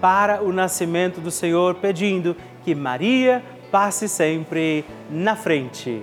para o nascimento do Senhor, pedindo que Maria passe sempre na frente.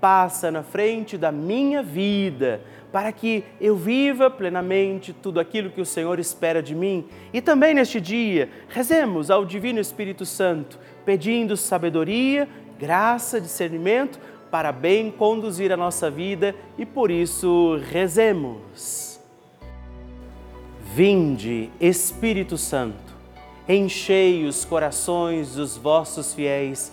passa na frente da minha vida para que eu viva plenamente tudo aquilo que o Senhor espera de mim. E também neste dia, rezemos ao Divino Espírito Santo, pedindo sabedoria, graça, discernimento para bem conduzir a nossa vida e por isso rezemos. Vinde, Espírito Santo, enchei os corações dos vossos fiéis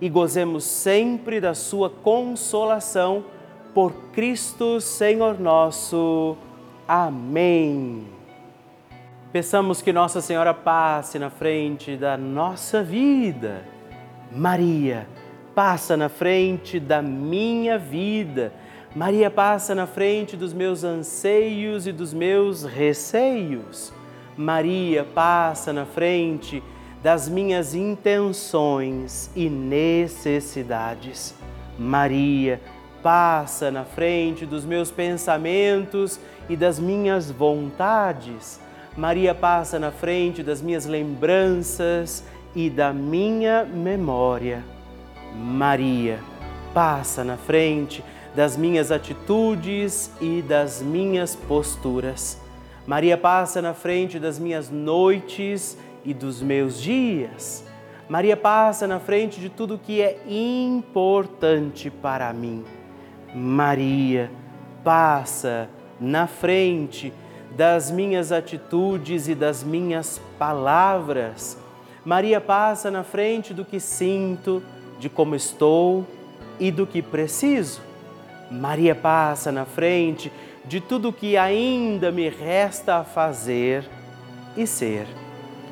e gozemos sempre da sua consolação por Cristo Senhor nosso. Amém. Peçamos que Nossa Senhora passe na frente da nossa vida. Maria, passa na frente da minha vida. Maria passa na frente dos meus anseios e dos meus receios. Maria passa na frente das minhas intenções e necessidades. Maria passa na frente dos meus pensamentos e das minhas vontades. Maria passa na frente das minhas lembranças e da minha memória. Maria passa na frente das minhas atitudes e das minhas posturas. Maria passa na frente das minhas noites e dos meus dias. Maria passa na frente de tudo que é importante para mim. Maria passa na frente das minhas atitudes e das minhas palavras. Maria passa na frente do que sinto, de como estou e do que preciso. Maria passa na frente de tudo que ainda me resta a fazer e ser.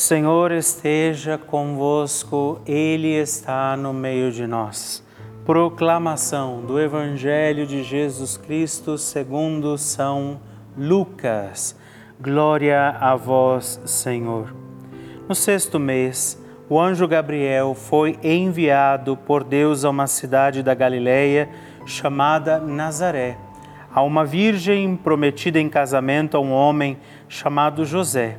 Senhor esteja convosco, Ele está no meio de nós. Proclamação do Evangelho de Jesus Cristo segundo São Lucas. Glória a vós, Senhor. No sexto mês, o anjo Gabriel foi enviado por Deus a uma cidade da Galileia chamada Nazaré, a uma virgem prometida em casamento a um homem chamado José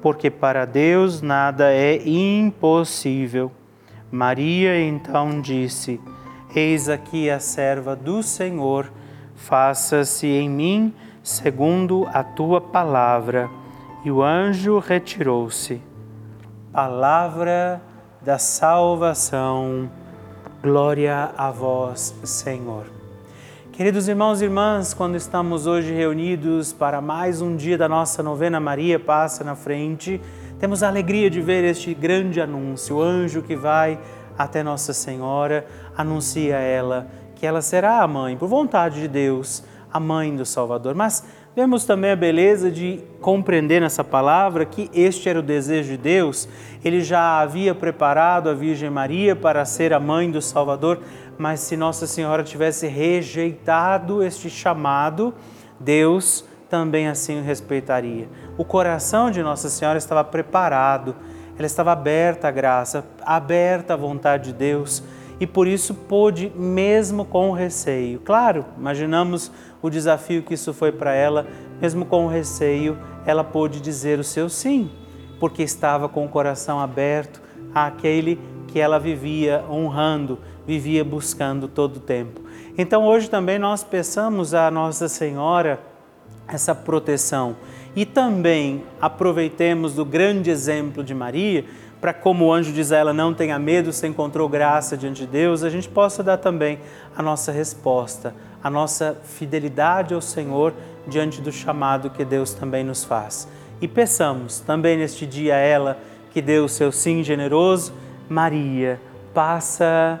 porque para Deus nada é impossível. Maria então disse: Eis aqui a serva do Senhor, faça-se em mim segundo a tua palavra. E o anjo retirou-se. Palavra da salvação. Glória a vós, Senhor. Queridos irmãos e irmãs, quando estamos hoje reunidos para mais um dia da nossa novena Maria Passa na Frente, temos a alegria de ver este grande anúncio, o anjo que vai até Nossa Senhora, anuncia a ela que ela será a mãe, por vontade de Deus, a mãe do Salvador. Mas vemos também a beleza de compreender nessa palavra que este era o desejo de Deus. Ele já havia preparado a Virgem Maria para ser a mãe do Salvador, mas se Nossa Senhora tivesse rejeitado este chamado, Deus também assim o respeitaria. O coração de Nossa Senhora estava preparado, ela estava aberta à graça, aberta à vontade de Deus e por isso pôde, mesmo com receio. Claro, imaginamos o desafio que isso foi para ela, mesmo com receio, ela pôde dizer o seu sim, porque estava com o coração aberto àquele que ela vivia honrando, vivia buscando todo o tempo. Então hoje também nós peçamos a Nossa Senhora essa proteção e também aproveitemos do grande exemplo de Maria para como o anjo diz a ela, não tenha medo, você encontrou graça diante de Deus, a gente possa dar também a nossa resposta, a nossa fidelidade ao Senhor diante do chamado que Deus também nos faz. E peçamos também neste dia a ela que dê o seu sim generoso, Maria, passa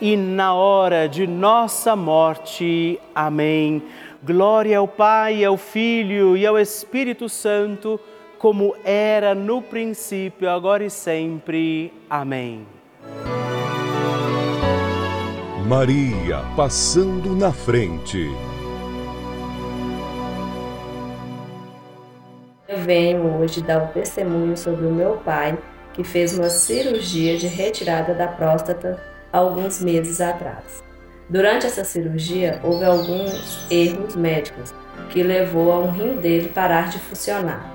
na hora de nossa morte. Amém. Glória ao Pai, ao Filho e ao Espírito Santo, como era no princípio, agora e sempre. Amém. Maria passando na frente. Eu venho hoje dar o um testemunho sobre o meu pai, que fez uma cirurgia de retirada da próstata alguns meses atrás. Durante essa cirurgia, houve alguns erros médicos que levou a um rim dele parar de funcionar.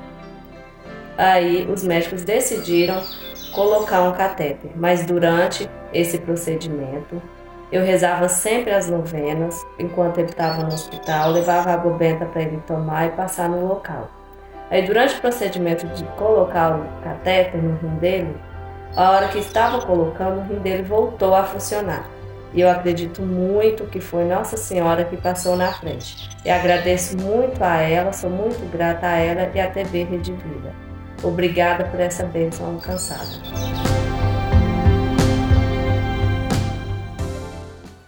Aí, os médicos decidiram colocar um catéter, mas durante esse procedimento, eu rezava sempre as novenas enquanto ele estava no hospital, levava água benta para ele tomar e passar no local. Aí, durante o procedimento de colocar o catéter no rim dele, a hora que estava colocando, o rim dele voltou a funcionar. E eu acredito muito que foi Nossa Senhora que passou na frente. E agradeço muito a ela, sou muito grata a ela e a TV Rede Vida. Obrigada por essa bênção alcançada.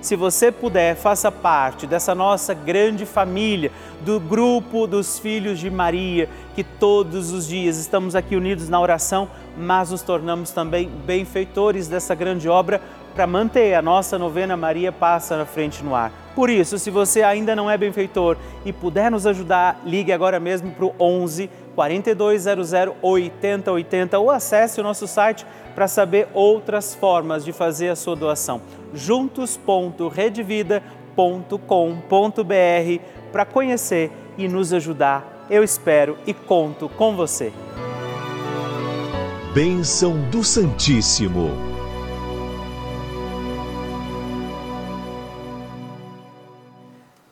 se você puder, faça parte dessa nossa grande família, do grupo dos filhos de Maria, que todos os dias estamos aqui unidos na oração, mas nos tornamos também benfeitores dessa grande obra para manter a nossa novena Maria Passa na Frente no Ar. Por isso, se você ainda não é benfeitor e puder nos ajudar, ligue agora mesmo para o 11 4200 8080 ou acesse o nosso site para saber outras formas de fazer a sua doação. juntos.redvida.com.br para conhecer e nos ajudar. Eu espero e conto com você. Bênção do Santíssimo.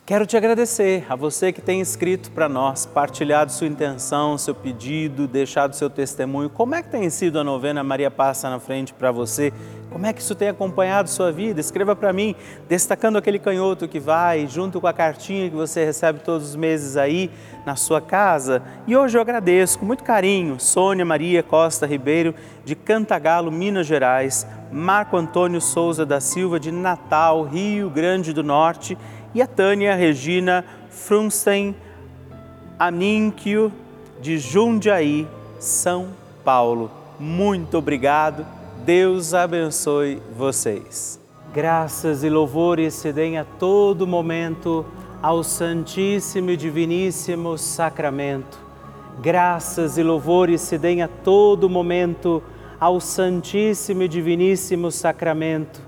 Quero te agradecer a você que tem escrito para nós, partilhado sua intenção, seu pedido, deixado seu testemunho. Como é que tem sido a novena Maria Passa na Frente para você? Como é que isso tem acompanhado sua vida? Escreva para mim, destacando aquele canhoto que vai, junto com a cartinha que você recebe todos os meses aí na sua casa. E hoje eu agradeço com muito carinho Sônia Maria Costa Ribeiro, de Cantagalo, Minas Gerais, Marco Antônio Souza da Silva, de Natal, Rio Grande do Norte e a Tânia Regina Frunstein Aminquio, de Jundiaí, São Paulo. Muito obrigado. Deus abençoe vocês. Graças e louvores se deem a todo momento ao Santíssimo e Diviníssimo Sacramento. Graças e louvores se deem a todo momento ao Santíssimo e Diviníssimo Sacramento